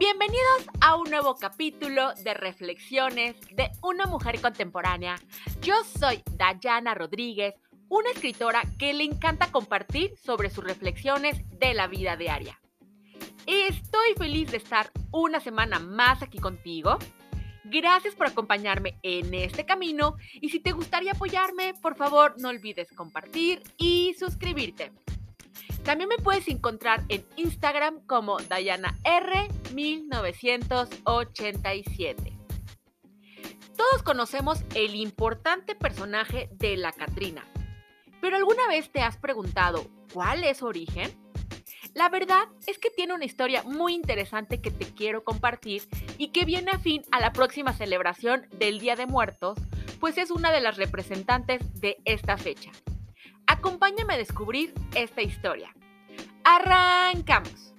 Bienvenidos a un nuevo capítulo de Reflexiones de una mujer contemporánea. Yo soy Dayana Rodríguez, una escritora que le encanta compartir sobre sus reflexiones de la vida diaria. Estoy feliz de estar una semana más aquí contigo. Gracias por acompañarme en este camino y si te gustaría apoyarme, por favor no olvides compartir y suscribirte. También me puedes encontrar en Instagram como DayanaR1987. Todos conocemos el importante personaje de la Catrina, pero ¿alguna vez te has preguntado cuál es su origen? La verdad es que tiene una historia muy interesante que te quiero compartir y que viene a fin a la próxima celebración del Día de Muertos, pues es una de las representantes de esta fecha. Acompáñame a descubrir esta historia. ¡Arrancamos!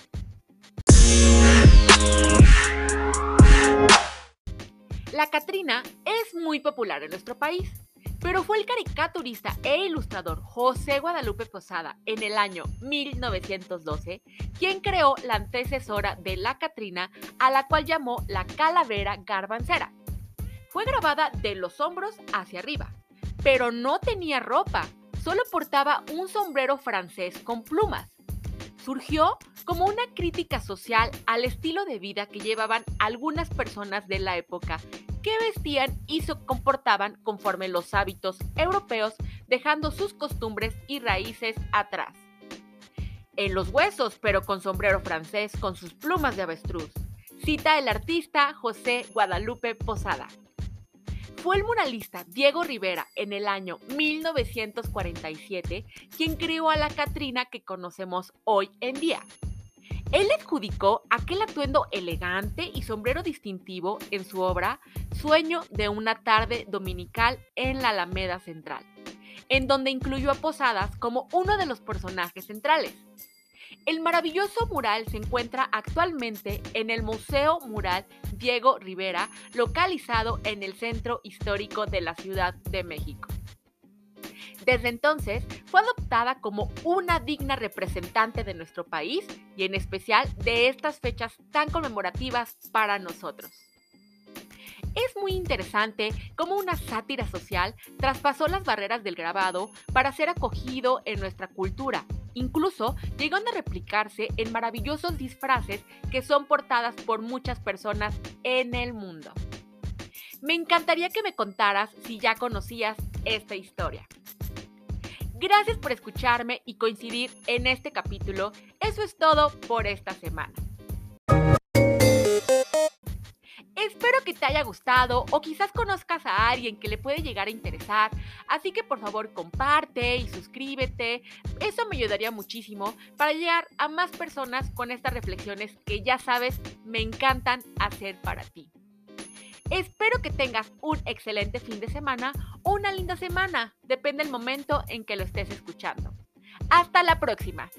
La Catrina es muy popular en nuestro país, pero fue el caricaturista e ilustrador José Guadalupe Posada en el año 1912 quien creó la antecesora de la Catrina, a la cual llamó la calavera garbancera. Fue grabada de los hombros hacia arriba, pero no tenía ropa, solo portaba un sombrero francés con plumas surgió como una crítica social al estilo de vida que llevaban algunas personas de la época que vestían y se comportaban conforme los hábitos europeos, dejando sus costumbres y raíces atrás. En los huesos, pero con sombrero francés con sus plumas de avestruz, cita el artista José Guadalupe Posada. Fue el muralista Diego Rivera en el año 1947 quien creó a la Catrina que conocemos hoy en día. Él adjudicó aquel atuendo elegante y sombrero distintivo en su obra Sueño de una tarde dominical en la Alameda Central, en donde incluyó a Posadas como uno de los personajes centrales. El maravilloso mural se encuentra actualmente en el Museo Mural Diego Rivera, localizado en el centro histórico de la Ciudad de México. Desde entonces fue adoptada como una digna representante de nuestro país y en especial de estas fechas tan conmemorativas para nosotros. Es muy interesante cómo una sátira social traspasó las barreras del grabado para ser acogido en nuestra cultura Incluso llegan a replicarse en maravillosos disfraces que son portadas por muchas personas en el mundo. Me encantaría que me contaras si ya conocías esta historia. Gracias por escucharme y coincidir en este capítulo. Eso es todo por esta semana. Espero que te haya gustado o quizás conozcas a alguien que le puede llegar a interesar, así que por favor comparte y suscríbete, eso me ayudaría muchísimo para llegar a más personas con estas reflexiones que ya sabes me encantan hacer para ti. Espero que tengas un excelente fin de semana o una linda semana, depende del momento en que lo estés escuchando. Hasta la próxima.